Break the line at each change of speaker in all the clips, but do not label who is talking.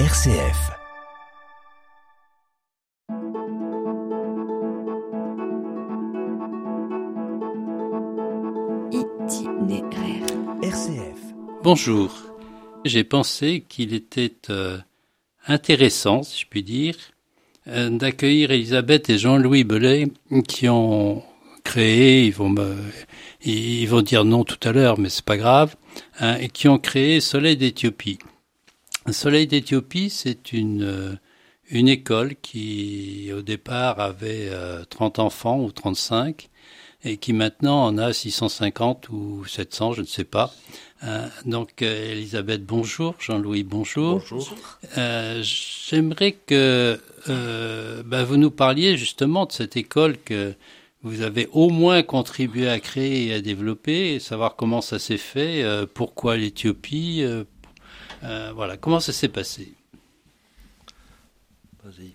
RCF.
Itinéraire.
RCF.
Bonjour. J'ai pensé qu'il était euh, intéressant, si je puis dire, euh, d'accueillir Elisabeth et Jean-Louis Belay qui ont créé, ils vont me, ils vont dire non tout à l'heure, mais c'est pas grave, hein, et qui ont créé Soleil d'Éthiopie. Soleil d'Éthiopie, c'est une euh, une école qui au départ avait euh, 30 enfants ou 35 et qui maintenant en a 650 ou 700, je ne sais pas. Euh, donc euh, Elisabeth, bonjour. Jean-Louis, bonjour.
Bonjour.
Euh, J'aimerais que euh, bah, vous nous parliez justement de cette école que vous avez au moins contribué à créer et à développer, et savoir comment ça s'est fait, euh, pourquoi l'Éthiopie, euh, voilà, comment ça s'est passé?
Vas-y.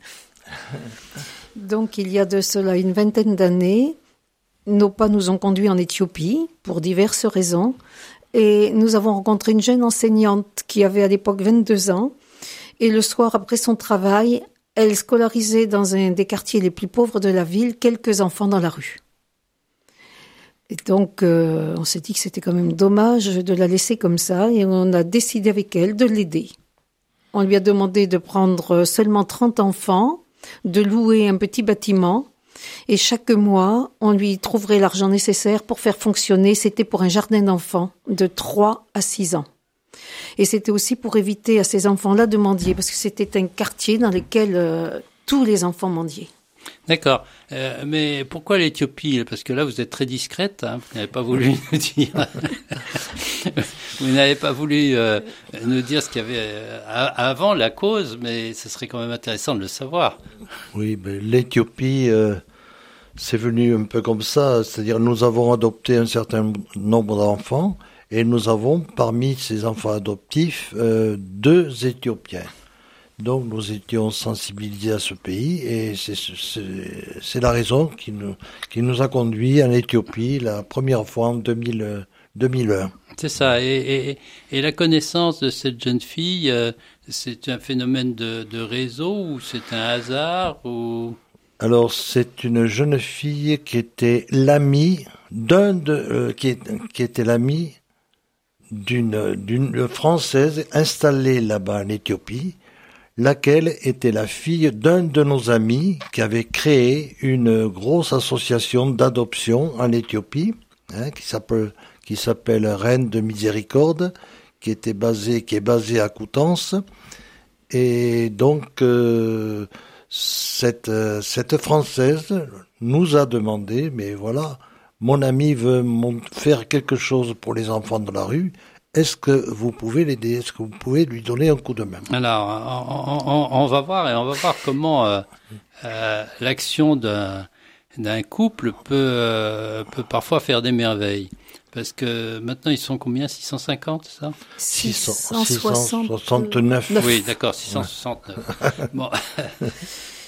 Donc, il y a de cela une vingtaine d'années, nos pas nous ont conduits en Éthiopie pour diverses raisons. Et nous avons rencontré une jeune enseignante qui avait à l'époque 22 ans. Et le soir, après son travail, elle scolarisait dans un des quartiers les plus pauvres de la ville quelques enfants dans la rue. Et donc, euh, on s'est dit que c'était quand même dommage de la laisser comme ça. Et on a décidé avec elle de l'aider. On lui a demandé de prendre seulement 30 enfants, de louer un petit bâtiment et chaque mois, on lui trouverait l'argent nécessaire pour faire fonctionner. C'était pour un jardin d'enfants de 3 à 6 ans. Et c'était aussi pour éviter à ces enfants-là de mendier, parce que c'était un quartier dans lequel euh, tous les enfants mendiaient.
D'accord. Euh, mais pourquoi l'Éthiopie? Parce que là, vous êtes très discrète. Hein, vous n'avez pas voulu nous dire. vous n'avez pas voulu euh, nous dire ce qu'il y avait euh, avant la cause, mais ce serait quand même intéressant de le savoir.
Oui, mais l'Éthiopie, c'est venu un peu comme ça. C'est-à-dire, nous avons adopté un certain nombre d'enfants et nous avons, parmi ces enfants adoptifs, deux Éthiopiens. Donc, nous étions sensibilisés à ce pays et c'est- la raison qui nous, qui nous a conduits en Éthiopie la première fois en 2000, euh, 2001.
C'est ça. Et, et, et la connaissance de cette jeune fille, euh, c'est un phénomène de, de réseau ou c'est un hasard ou?
Alors, c'est une jeune fille qui était l'amie d'un de, euh, qui, qui était l'amie d'une, d'une française installée là-bas en Éthiopie, laquelle était la fille d'un de nos amis qui avait créé une grosse association d'adoption en Éthiopie, hein, qui s'appelle, Reine de Miséricorde, qui était basée, est basée à Coutances. Et donc, euh, cette, euh, cette Française nous a demandé, mais voilà, mon ami veut faire quelque chose pour les enfants de la rue, est-ce que vous pouvez l'aider? Est-ce que vous pouvez lui donner un coup de main?
Alors, on, on- on va voir et on va voir comment euh, euh, l'action d'un d'un couple peut euh, peut parfois faire des merveilles. Parce que maintenant ils sont combien? 650, c'est ça?
600
660.
669.
Neuf.
Oui, d'accord, 669. bon.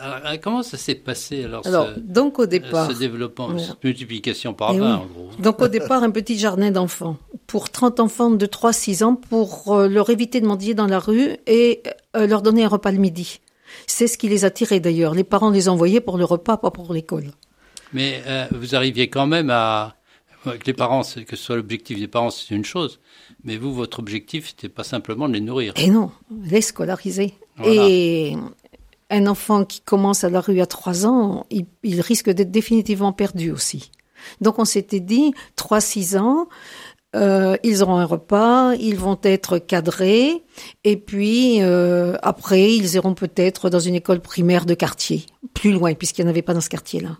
Alors, comment ça s'est passé alors,
Alors,
ce,
donc au départ,
ce développement,
Voilà.
cette multiplication par
Eh
20
oui.
en gros
donc au départ, un petit jardin d'enfants pour 30 enfants de 3-6 ans pour euh, leur éviter de mendier dans la rue et euh, leur donner un repas le midi. C'est ce qui les attirait d'ailleurs. Les parents les envoyaient pour le repas, pas pour l'école.
Mais euh, vous arriviez quand même à avec les parents, que ce soit l'objectif des parents, c'est une chose. Mais vous, votre objectif, c'était pas simplement de les nourrir.
Et non, les scolariser.
Voilà.
Et un enfant qui commence à la rue à 3 ans, il, il risque d'être définitivement perdu aussi. Donc on s'était dit, 3-6 ans, euh, ils auront un repas, ils vont être cadrés, et puis euh, après, ils iront peut-être dans une école primaire de quartier, plus loin, puisqu'il n'y en avait pas dans ce quartier-là.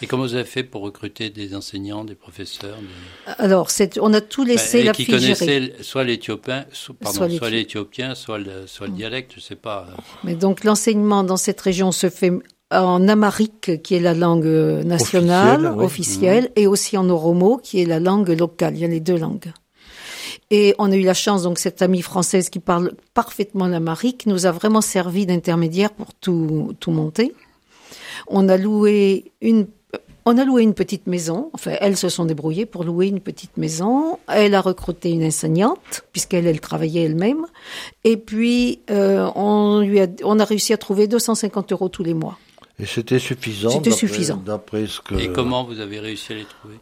Et comment vous avez fait pour recruter des enseignants, des professeurs des-
Alors, on a tout laissé
Bah, et
la
qui
fille gérer.
connaissaient soit l'éthiopien, soit,
Soit
soit
l'éthi-
l'éthiopien, soit le, soit le dialecte, je sais pas.
Mais donc l'enseignement dans cette région se fait en amharique, qui est la langue euh, nationale,
Officielle,
officielle, et aussi en oromo, qui est la langue locale. Il y a les deux langues. Et on a eu la chance, donc cette amie française qui parle parfaitement l'amharique nous a vraiment servi d'intermédiaire pour tout, tout monter. On a loué une On a loué une petite maison. Enfin, elles se sont débrouillées pour louer une petite maison. Elle a recruté une enseignante, puisqu'elle, elle travaillait elle-même. Et puis, euh, on, lui a, on a réussi à trouver 250 euros tous les mois.
Et c'était suffisant.
C'était
d'après-
suffisant.
D'après ce que.
Et comment vous avez réussi à les trouver?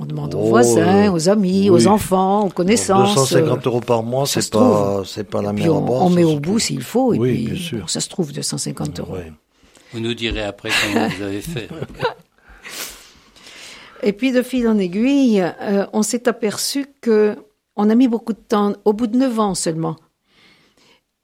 On demande aux
Oh,
voisins,
euh,
aux amis,
oui.
aux enfants, aux connaissances.
250 euros par mois, c'est pas, c'est pas la mer
on, on met au bout s'il faut. Et
Oui,
puis,
bien sûr.
bon, ça se trouve 250 euros.
Ouais.
Vous nous direz après comment vous avez fait.
Et puis de fil en aiguille, euh, on s'est aperçu que on a mis beaucoup de temps, au bout de neuf ans seulement.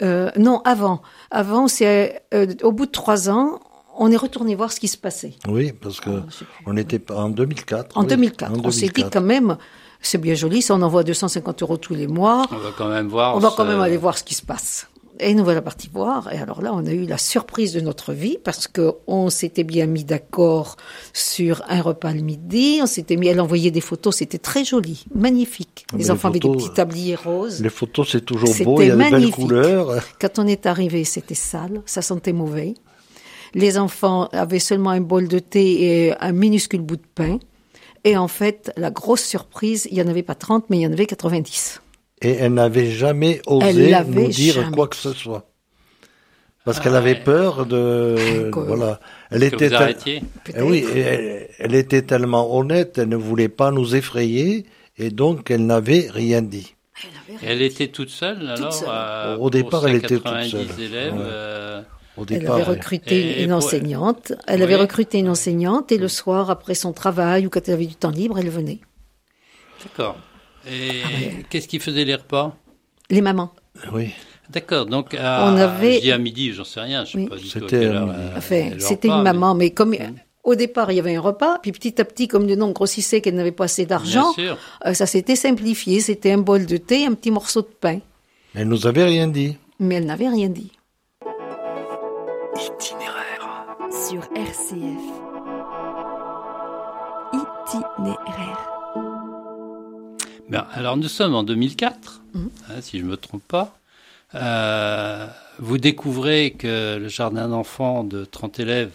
Euh, non, avant. Avant, c'est euh, au bout de trois ans, on est retourné voir ce qui se passait.
Oui, parce que
Ah,
on était en 2004.
En
oui,
2004,
en
on s'est dit
2004.
quand même, c'est bien joli, ça on envoie 250 euros tous les mois.
On va quand même voir.
On va quand même aller voir ce qui se passe. Et nous voilà partis voir. Et alors là, on a eu la surprise de notre vie parce que on s'était bien mis d'accord sur un repas le midi. On s'était mis, elle envoyait des photos. C'était très joli, magnifique.
Ah,
les
les
enfants avaient des
photos,
petits tabliers roses.
Les photos, c'est toujours beau, il y a des belles
magnifique.
couleurs.
Quand on est arrivé, c'était sale, ça sentait mauvais. Les enfants avaient seulement un bol de thé et un minuscule bout de pain. Et en fait, la grosse surprise, il n'y en avait pas 30, mais il y en avait 90.
Et elle n'avait jamais osé nous dire
jamais
quoi que ce soit. Parce
Ah
qu'elle avait
ouais.
peur de, voilà. Elle
Que
était,
vous
tel-
arrêtiez.
Eh oui, elle, elle était tellement honnête, elle ne voulait pas nous effrayer, et donc elle n'avait rien dit.
Elle avait
était toute seule alors
seule.
euh,
Au départ, elle était toute
90
seule.
élèves.
Ouais.
euh,
Au
Elle avait recruté
Et- et
une
pour-
enseignante. Elle
Oui.
avait recruté une enseignante et le soir, après son travail ou quand elle avait du temps libre, elle venait.
D'accord. Et
Ah
qu'est-ce qui faisait les repas?
Les mamans.
oui.
D'accord. Donc à,
On avait-
je dis à midi, j'en sais rien. Je sais
Oui.
pas du tout à
C'était
euh,
Enfin, une
mais-
maman, mais comme au départ il y avait un repas, puis petit à petit, comme le nom grossissait qu'elle n'avait pas assez d'argent, euh, ça s'était simplifié. C'était un bol de thé, un petit morceau de pain.
Elle nous avait rien dit.
Mais elle n'avait rien dit.
Itinéraire sur RCF. Itinéraire.
Bien, alors nous sommes en 2004,
Mhm.
hein, si je me trompe pas. Euh, vous découvrez que le jardin d'enfants de 30 élèves,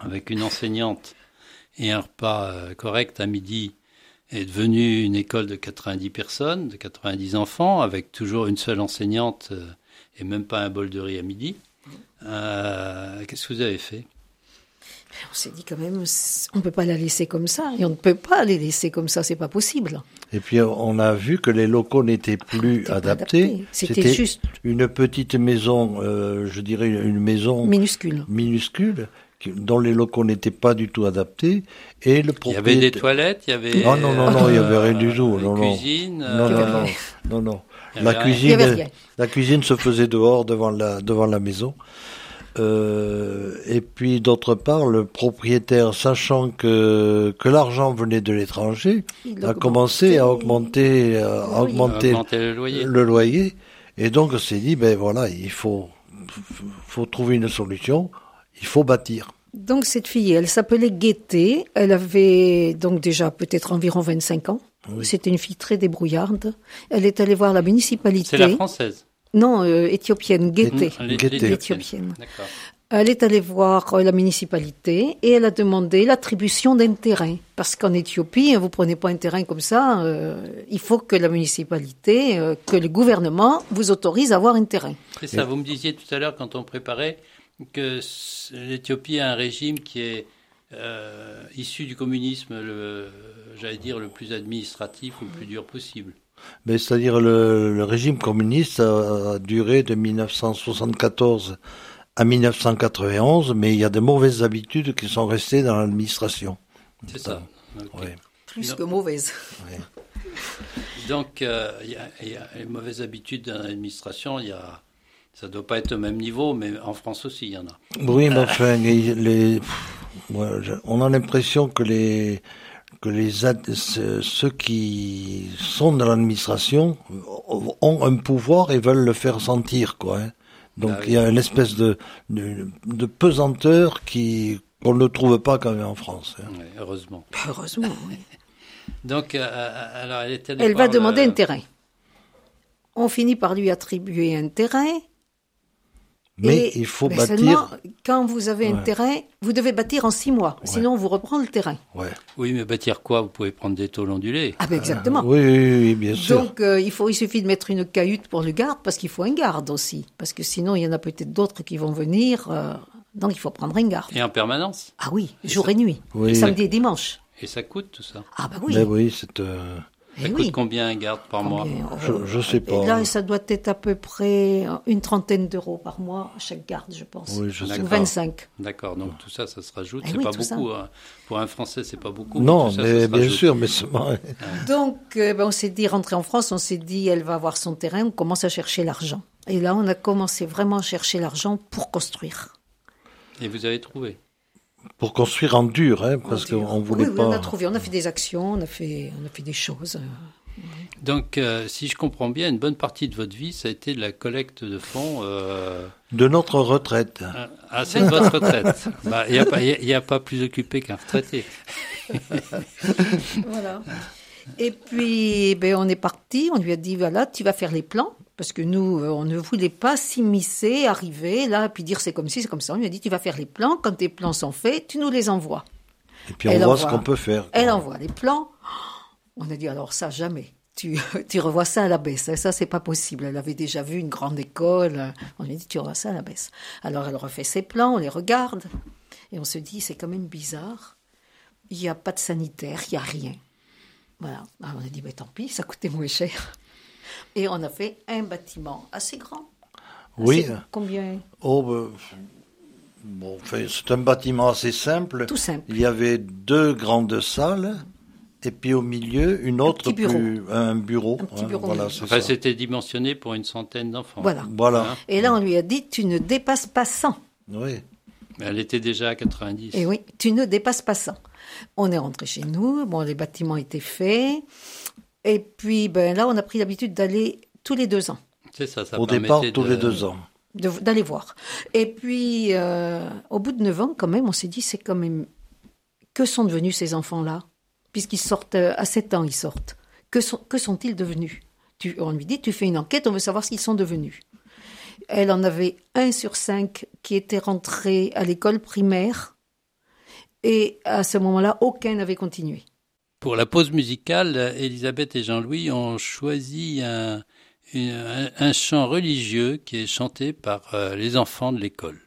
avec une enseignante et un repas euh, correct à midi, est devenu une école de 90 personnes, de 90 enfants, avec toujours une seule enseignante euh, et même pas un bol de riz à midi. Euh, Qu'est-ce que vous avez fait?
On s'est dit quand même, on ne peut pas la laisser comme ça. Et on ne peut pas les laisser comme ça, c'est pas possible.
Et puis on a vu que les locaux n'étaient plus
C'était pas
adaptés.
adapté. C'était juste
une petite maison, euh, je dirais une maison
minuscule.
minuscule, dont les locaux n'étaient pas du tout adaptés. Et le
Il y avait
propriétaire...
des toilettes, il y avait...
Ah non, non, non, il y avait rien du tout,
une
non, non.
cuisine.
Non,
euh,
non, non, non, non. La cuisine, la cuisine se faisait dehors devant la devant la maison. Euh, et puis d'autre part, le propriétaire, sachant que que l'argent venait de l'étranger, a commencé à augmenter, à
Oui.
augmenter
Augmenter le loyer.
le loyer. Et donc on s'est dit, ben voilà, il faut faut trouver une solution. Il faut bâtir.
Donc cette fille, elle s'appelait Gaieté. Elle avait donc déjà peut-être environ 25 ans. C'était une fille très débrouillarde. Elle est allée voir la municipalité.
C'est la française.
Non, euh, éthiopienne,
Guetté.
L'éthiopienne.
D'accord.
Elle est allée voir euh, la municipalité et elle a demandé l'attribution d'un terrain. Parce qu'en Éthiopie, vous prenez pas un terrain comme ça, euh, il faut que la municipalité, euh, que le gouvernement vous autorise à avoir un terrain.
C'est ça, vous me disiez tout à l'heure quand on préparait que l'Éthiopie a un régime qui est euh, issu du communisme, le, j'allais dire le plus administratif ou le plus dur possible.
Mais c'est-à-dire le, le régime communiste a, a duré de 1974 à 1991, mais il y a de mauvaises habitudes qui sont restées dans l'administration.
C'est ça. Ok.
Ouais.
Plus
Non.
que mauvaise.
Donc, euh, y, y a les mauvaises habitudes dans l'administration, il y a, ça ne doit pas être au même niveau, mais en France aussi, il y en a.
Oui, mais enfin, les, les- on a l'impression que les que les ceux qui sont dans l'administration ont un pouvoir et veulent le faire sentir, quoi. hein. Donc
Ah oui.
il y a une espèce de de, de pesanteur qui qu'on ne trouve pas quand même en France. hein.
Ouais, heureusement.
Heureusement, oui.
Donc, euh, alors, elle est allée
Elle va
le-
demander un terrain. On finit par lui attribuer un terrain.
Mais
Et-
il faut
mais
bâtir.
seulement, quand vous avez un terrain, vous devez bâtir en six mois. Sinon, on vous reprend le terrain.
Ouais.
Oui, mais bâtir quoi? Vous pouvez prendre des tôles ondulées.
Ah ben exactement.
Oui, oui, oui, bien sûr.
Donc, euh, il, faut, il suffit de mettre une cahute pour le garde, parce qu'il faut un garde aussi. Parce que sinon, il y en a peut-être d'autres qui vont venir. euh, donc, il faut prendre un garde.
Et en permanence?
Ah oui, jour et nuit.
Oui.
Samedi et dimanche.
Et ça coûte tout ça?
Ah bah oui.
Mais oui, c'est. euh,
Eh
Ça
oui.
coûte combien un garde par mois
Combien
Je- je sais
Et
pas.
Là, ça doit être à peu près une trentaine d'euros par mois, chaque garde, je pense.
Oui, je sais
Ou
D'accord.
25.
D'accord, donc tout ça, ça se rajoute.
Eh
c'est
oui,
pas beaucoup. hein. Pour un Français, c'est pas beaucoup.
Non,
tout ça, ça
mais
se
bien
rajoute.
sûr, mais c'est.
Donc, euh, ben, on s'est dit, rentrer en France, on s'est dit, elle va avoir son terrain, on commence à chercher l'argent. Et là, on a commencé vraiment à chercher l'argent pour construire.
Et vous avez trouvé?
Pour construire en dur, hein, parce qu'on voulait
oui, oui,
pas.
on a trouvé, on a fait des actions, on a fait, on a fait des choses.
Donc, euh, si je comprends bien, une bonne partie de votre vie, ça a été de la collecte de fonds. Euh...
De notre retraite.
ah, Ah, c'est de votre retraite. Bah, Il n'y a, pas- y a pas plus occupé qu'un retraité.
Voilà. Et puis, ben, on est parti, on lui a dit, voilà, tu vas faire les plans. Parce que nous, euh, on ne voulait pas s'immiscer, arriver là, puis dire c'est comme ci, c'est comme ça. On lui a dit, tu vas faire les plans. Quand tes plans sont faits, tu nous les envoies.
Et puis on
Elle
voit
envoie.
ce qu'on peut faire.
Elle envoie les plans. On a dit, alors ça, jamais. Tu, tu revois ça à la baisse. Ça, c'est pas possible. Elle avait déjà vu une grande école. On lui a dit, tu revois ça à la baisse. Alors, elle refait ses plans, on les regarde. Et on se dit, c'est quand même bizarre. Il n'y a pas de sanitaire, il n'y a rien. Voilà. Alors, on a dit, mais tant pis, ça coûtait moins cher. Et on a fait un bâtiment assez grand.
Oui.
Assez- combien?
Oh, ben, bon, c'est un bâtiment assez simple.
Tout simple.
Il y avait deux grandes salles. Et puis au milieu, une autre
petit bureau.
plus un bureau.
Un petit
hein,
bureau
voilà,
Enfin,
ça.
c'était dimensionné pour une centaine d'enfants.
Voilà.
Voilà.
Hein?
Et là, on lui a dit, tu ne dépasses pas 100.
Oui.
Mais Elle était déjà à 90.
Et oui, tu ne dépasses pas 100. On est rentré chez nous, bon, les bâtiments étaient faits. Et puis, ben, là, on a pris l'habitude d'aller tous les deux ans,
C'est ça, ça
Au départ, tous
de-
les deux ans.
d'aller voir. Et puis, euh, au bout de neuf ans, quand même, on s'est dit, c'est quand même... Que sont devenus ces enfants-là? Puisqu'ils sortent, euh, à 7 ans, ils sortent. Que, sont, que sont-ils devenus? Tu, On lui dit, tu fais une enquête, on veut savoir ce qu'ils sont devenus. Elle en avait un sur cinq qui était rentré à l'école primaire. Et à ce moment-là, aucun n'avait continué.
Pour la pause musicale, Elisabeth et Jean-Louis ont choisi un, un chant religieux qui est chanté par euh, les enfants de l'école.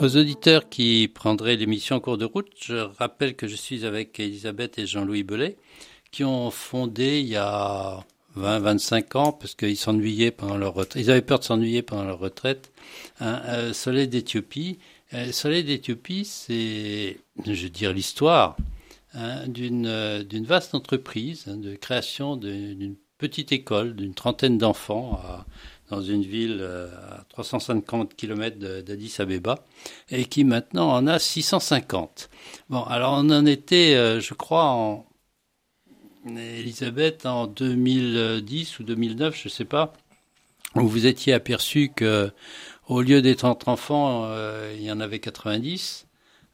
Aux auditeurs qui prendraient l'émission en cours de route, je rappelle que je suis avec Elisabeth et Jean-Louis Belay, qui ont fondé il y a 20-25 ans, parce qu'ils s'ennuyaient pendant leur retraite, ils avaient peur de s'ennuyer pendant leur retraite, un, euh, Soleil d'Éthiopie. Euh, Soleil d'Éthiopie, c'est, je veux l'histoire hein, d'une euh, d'une vaste entreprise hein, de création d'une petite école d'une trentaine d'enfants dans une ville euh, à 350 km d'Addis Abeba et qui maintenant en a 650. Bon, alors on en était, euh, je crois, en Elisabeth, en 2010 ou 2009, je sais pas, où vous étiez aperçu que au lieu des 30 enfants, euh, il y en avait 90.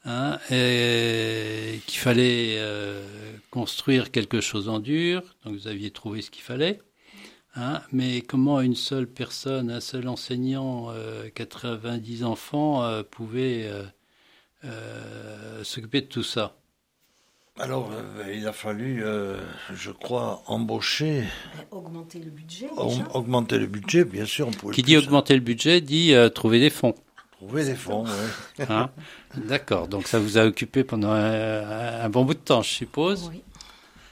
Hein, et qu'il fallait euh, construire quelque chose en dur, donc vous aviez trouvé ce qu'il fallait. Hein, mais comment une seule personne, un seul enseignant, euh, 90 enfants, euh, pouvait euh, euh, s'occuper de tout ça?
Alors, euh, il a fallu, euh, je crois, embaucher,
Augmenter le budget
au- augmenter le budget, bien sûr. On pouvait
Qui
plus
dit augmenter le budget dit euh, trouver des fonds.
Trouver des fonds.
Hein D'accord, donc ça vous a occupé pendant un, un bon bout de temps, je suppose.
Oui.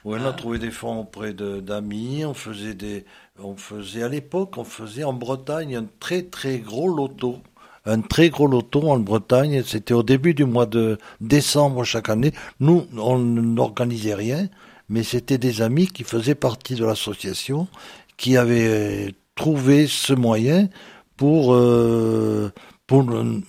Ouais, on a trouvé des fonds auprès de- d'amis. On faisait des, on faisait à l'époque, on faisait en Bretagne un très très gros loto, un très gros loto en Bretagne. C'était au début du mois de décembre chaque année. Nous, on n'organisait rien, mais c'était des amis qui faisaient partie de l'association, qui avaient euh, trouvé ce moyen pour euh, pour euh,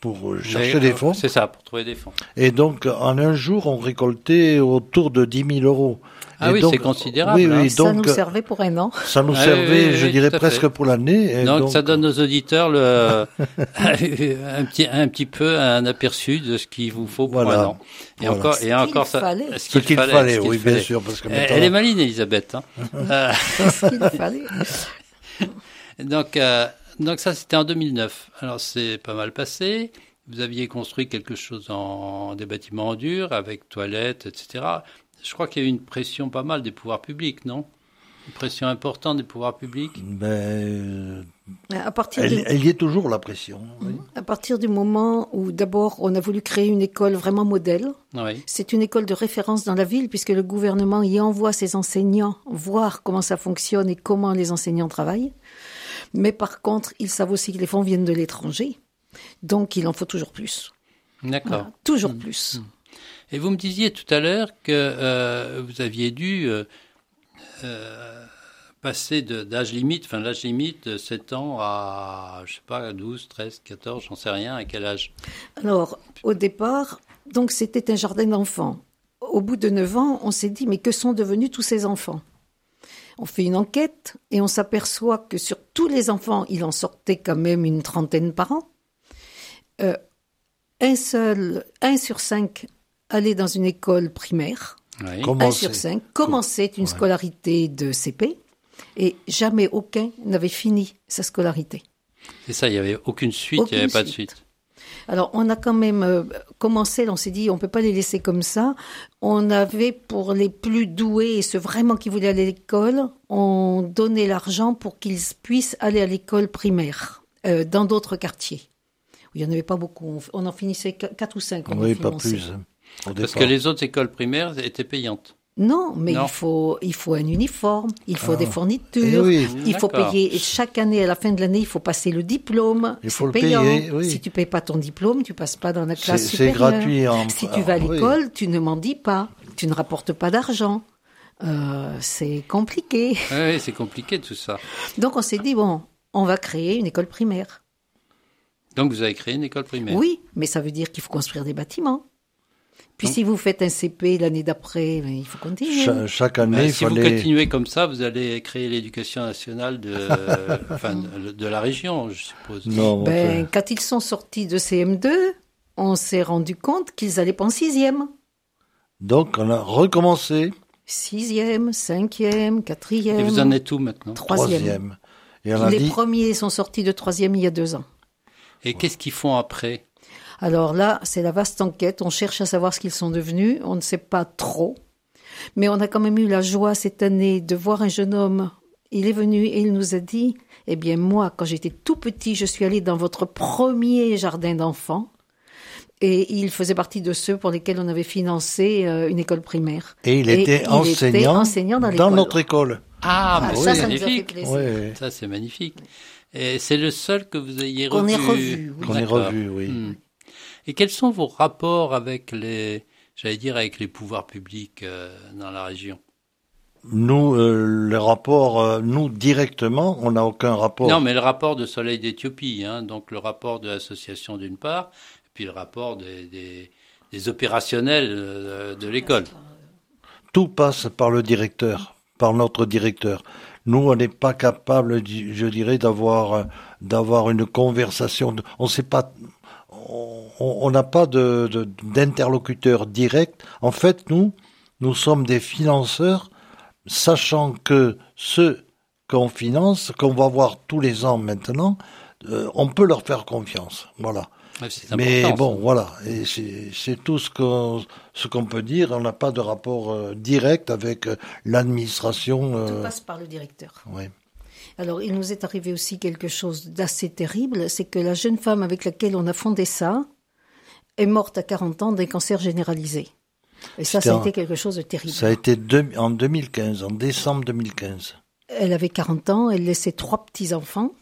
pour euh, chercher des
euh,
fonds.
C'est ça, pour trouver des fonds.
Et donc, en un jour, on récoltait autour de 10 000 euros.
Ah
Et
oui, c'est considérable,
Oui,
hein.
oui,
Ça
donc,
nous servait pour un an.
ça nous
Ah
servait,
oui,
je
oui,
dirais, presque pour l'année.
Donc, ça donne aux auditeurs le, un, petit, un petit peu un aperçu de ce qu'il vous faut pour
Voilà.
un an. Et
Voilà.
encore,
Ce
et
qu'il
encore ça.
fallait.
Ce qu'il fallait,
ce qu'il
oui, bien
fallait.
sûr, parce que
Elle,
maintenant-
elle est maline, Elisabeth. Hein.
Ce qu'il fallait.
donc, euh, donc ça, c'était en 2009. Alors, c'est pas mal passé. Vous aviez construit quelque chose en des bâtiments en dur, avec toilettes, etc. Je crois qu'il y a eu une pression pas mal des pouvoirs publics, non? Une pression importante des pouvoirs publics?
Ben, euh,
À partir,
elle, y est toujours, la pression. oui.
à partir du moment où d'abord on a voulu créer une école vraiment modèle,
Oui.
c'est une école de référence dans la ville puisque le gouvernement y envoie ses enseignants voir comment ça fonctionne et comment les enseignants travaillent. Mais par contre, ils savent aussi que les fonds viennent de l'étranger. Donc il en faut toujours plus.
D'accord.
Voilà, toujours plus.
Et vous me disiez tout à l'heure que euh, vous aviez dû euh, euh, passer de- d'âge limite, enfin l'âge limite de 7 ans à, je sais pas, 12, 13, 14, j'en sais rien, à quel âge?
Alors, au départ, donc c'était un jardin d'enfants. Au bout de 9 ans, on s'est dit, mais que sont devenus tous ces enfants? On fait une enquête et on s'aperçoit que sur tous les enfants, il en sortait quand même une trentaine par an. Euh, un seul, un sur cinq allait dans une école primaire.
Oui.
Comment
un sur cinq commençait une scolarité de CP et jamais aucun n'avait fini sa scolarité.
C'est ça, il n'y avait aucune suite, il n'y avait pas de
suite. Alors, on a quand même euh, commencé, on s'est dit, on peut pas les laisser comme ça. On avait, pour les plus doués et ceux vraiment qui voulaient aller à l'école, on donnait l'argent pour qu'ils puissent aller à l'école primaire, euh, dans d'autres quartiers. Il y en avait pas beaucoup. On, en finissait qu- quatre ou cinq. on en
Oui, pas plus. hein,
Parce que les autres écoles primaires étaient payantes.
Non, mais
Non.
il faut, il faut un uniforme, il faut
Ah.
des
Eh
fournitures,
oui.
il faut payer. Chaque année, à la fin de l'année, il faut passer le diplôme.
Il
C'est
faut le
payant.
payer, oui.
Si tu payes pas ton diplôme, tu passes pas dans la
C'est
classe
c'est
supérieure.
gratuit. En,
Si tu vas à
ah, oui.
l'école, tu ne m'en dis pas. Tu ne rapportes pas d'argent. Euh, c'est compliqué.
Oui, c'est compliqué tout ça.
Donc on s'est dit, bon, on va créer une école primaire.
Donc vous avez créé une école primaire.
Oui, mais ça veut dire qu'il faut construire des bâtiments. Puis
Donc-
si vous faites un CP l'année d'après, ben, il faut continuer.
Cha- chaque année,
Ben,
il
si vous continuez comme ça, vous allez créer l'éducation nationale de, enfin, de, la région, je suppose.
Non,
Ben, quand ils sont sortis de CM2, on s'est rendu compte qu'ils allaient pas en sixième.
Donc, on a recommencé.
sixième, cinquième, quatrième.
Et vous en êtes où maintenant
Troisième.
Et on a
Les
dit,
premiers sont sortis de troisième il y a deux ans.
Et qu'est-ce qu'ils font après?
Alors là, c'est la vaste enquête. On cherche à savoir ce qu'ils sont devenus. On ne sait pas trop. Mais on a quand même eu la joie cette année de voir un jeune homme. Il est venu et il nous a dit, eh bien moi, quand j'étais tout petit, je suis allé dans votre premier jardin d'enfants. Et il faisait partie de ceux pour lesquels on avait financé euh, une école primaire.
et il
Et
était
il
enseignant,
était enseignant dans
notre école.
Ah,
Ah,
bah
ça,
oui,
ça nous a fait
magnifique.
plaisir.
Ouais,
Ça, c'est magnifique. Et c'est le seul que vous ayez
Qu'on
revu.
ait revu, oui.
Qu'on ait
D'accord.
revu, oui.
Hmm. Et quels sont vos rapports avec les, j'allais dire, avec les pouvoirs publics euh, dans la région?
Nous, euh, les rapports, euh, nous directement, on n'a aucun rapport.
Non, mais le rapport de Soleil d'Éthiopie, hein, donc le rapport de l'association d'une part, et puis le rapport des, des, des opérationnels euh, de l'école.
Tout passe par le directeur, par notre directeur. Nous, on n'est pas capable, je dirais, d'avoir d'avoir une conversation. On sait pas. On n'a pas de de- d'interlocuteur direct. En fait, nous, nous sommes des financeurs, sachant que ceux qu'on finance, qu'on va voir tous les ans maintenant, euh, on peut leur faire confiance. Voilà. Mais bon, voilà, et c'est c'est tout ce qu'on ce qu'on peut dire. On n'a pas de rapport euh, direct avec euh, l'administration.
Tout
euh,
passe par le directeur.
ouais.
Alors, il nous est arrivé aussi quelque chose d'assez terrible, c'est que la jeune femme avec laquelle on a fondé ça est morte à 40 ans d'un cancer généralisé. Et ça,
C'était
ça a été quelque chose de terrible.
Ça a été deux- en 2015, en décembre 2015.
Elle avait 40 ans, elle laissait trois petits-enfants,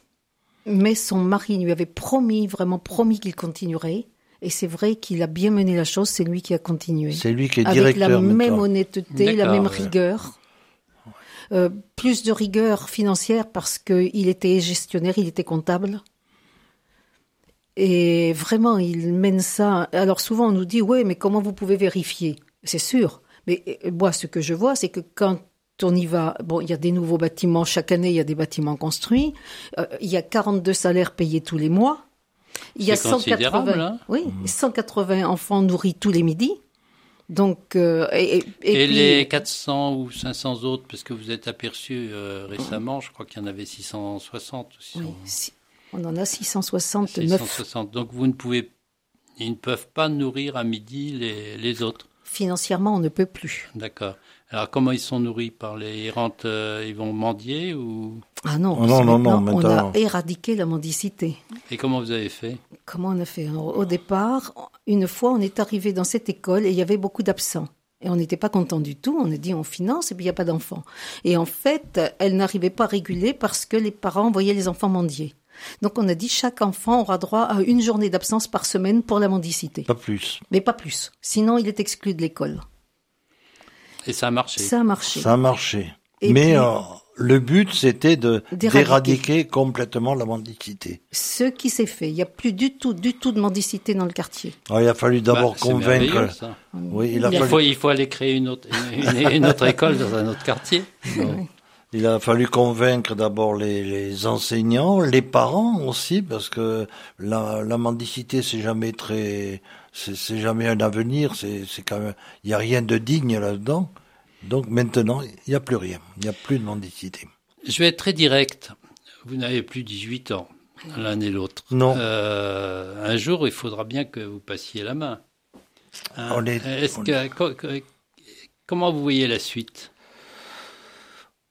mais son mari lui avait promis, vraiment promis qu'il continuerait. Et c'est vrai qu'il a bien mené la chose, c'est lui qui a continué.
C'est lui qui est
Avec la
directeur
même honnêteté, la même rigueur. Euh, plus de rigueur financière parce qu'il était gestionnaire, il était comptable. Et vraiment, il mène ça. Alors souvent, on nous dit, ouais, mais comment vous pouvez vérifier? C'est sûr. Mais euh, moi, ce que je vois, c'est que quand on y va, bon, il y a des nouveaux bâtiments, chaque année, il y a des bâtiments construits. Euh, il y a 42 salaires payés tous les mois. Il y a
C'est considérable,
180,
hein
oui, 180 enfants nourris tous les midis. Donc, euh, et, et- et
Et,
puis-
les 400 ou 500 autres, parce que vous êtes aperçu euh, récemment, je crois qu'il y en avait 660 ou 600,
Oui, si- on en a 669.
660. Donc vous ne pouvez, ils ne peuvent pas nourrir à midi les, les autres.
Financièrement, on ne peut plus.
D'accord. Alors comment ils sont nourris par les ils rentrent, euh, ils vont mendier ou?
Ah non,
Oh non, non, non,
maintenant, on a éradiqué la mendicité.
et comment vous avez fait?
Comment on a fait? Alors, Au départ, une fois, on est arrivé dans cette école et il y avait beaucoup d'absents. Et on n'était pas content du tout. On a dit on finance et puis il n'y a pas d'enfants. Et en fait, elle n'arrivait pas à réguler parce que les parents voyaient les enfants mendier. Donc on a dit chaque enfant aura droit à une journée d'absence par semaine pour la mendicité.
Pas plus.
Mais pas plus. Sinon, il est exclu de l'école.
Et ça a marché.
Ça a marché.
Ça a marché.
Et
Mais
puis-
euh, le but, c'était de
D'éradiquer.
complètement la mendicité.
Ce qui s'est fait. Il n'y a plus du tout, du tout de mendicité dans le quartier.
Alors, il a fallu d'abord
Bah,
convaincre.
ça.
Oui, il a
Il
fallu
faut, il faut aller créer une autre, une, une autre école dans un autre quartier.
Il a fallu convaincre d'abord les, les enseignants, les parents aussi, parce que la, la mendicité c'est jamais très, c'est jamais un avenir, c'est quand même, il y a rien de digne là-dedans. Donc maintenant, il n'y a plus rien, il n'y a plus de mendicité.
Je vais être très direct. Vous n'avez plus 18 ans, l'un et l'autre.
Non.
Euh, un jour, il faudra bien que vous passiez la main. Hein,
On est- on
que, co- co- comment vous voyez la suite?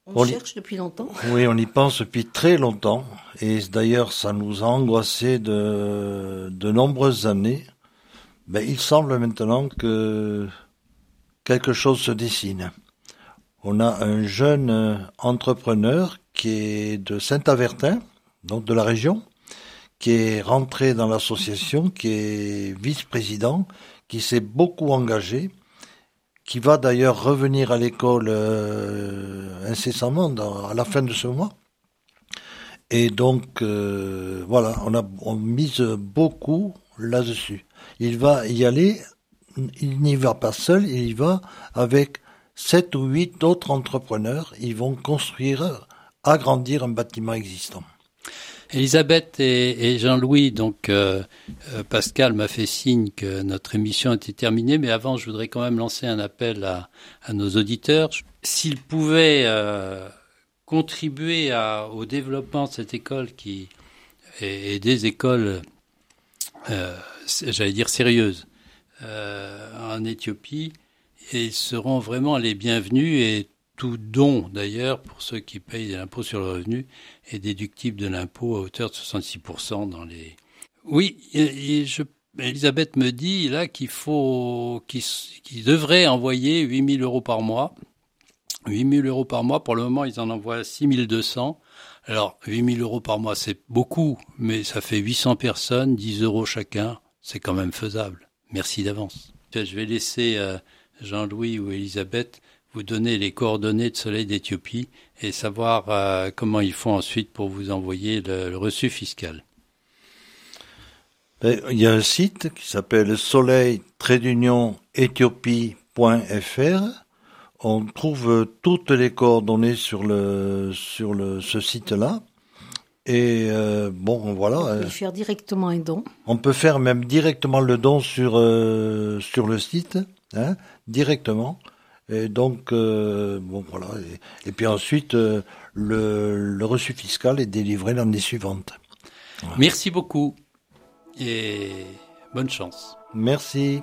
On,
On y-
cherche depuis longtemps.
Oui, on y pense depuis très longtemps, et d'ailleurs ça nous a angoissé de, de nombreuses années. Mais il semble maintenant que quelque chose se dessine. On a un jeune euh, entrepreneur qui est de Saint-Avertin, donc de la région, qui est rentré dans l'association, qui est vice-président, qui s'est beaucoup engagé, qui va d'ailleurs revenir à l'école euh, incessamment à la fin de ce mois. Et donc, euh, voilà, on a on mise beaucoup là-dessus. Il va y aller, il n'y va pas seul, il y va avec sept ou huit autres entrepreneurs. Ils vont construire, agrandir un bâtiment existant.
Elisabeth et, Jean-Louis, donc euh, euh, Pascal m'a fait signe que notre émission était terminée, mais avant, je voudrais quand même lancer un appel à, nos auditeurs. S'ils pouvaient euh, contribuer au développement de cette école qui et, des écoles, j'allais dire sérieuses, en Éthiopie, ils seront vraiment les bienvenus et tout don, d'ailleurs, pour ceux qui payent l'impôt sur le revenu, est déductible de l'impôt à hauteur de 66% dans les... Oui, je, Elisabeth me dit là qu'il faut, qu'il devrait envoyer 8000 euros par mois. 8000 euros par mois, pour le moment, ils en envoient 6200. Alors, 8000 euros par mois, c'est beaucoup, mais ça fait 800 personnes, 10 euros chacun. C'est quand même faisable. Merci d'avance. Je vais laisser euh, Jean-Louis ou Elisabeth vous donner les coordonnées de Soleil d'Éthiopie et savoir euh, comment ils font ensuite pour vous envoyer le, reçu fiscal.
Ben, il y a un site qui s'appelle soleil éthiopie.fr. On trouve toutes les coordonnées sur le sur le ce site-là. Et euh, bon, voilà.
On peut faire directement un don.
On peut faire même directement le don sur euh, sur le site, hein, directement. Et donc, euh, bon voilà. Et, puis ensuite, euh, le, reçu fiscal est délivré l'année suivante.
Merci beaucoup et bonne chance.
Merci.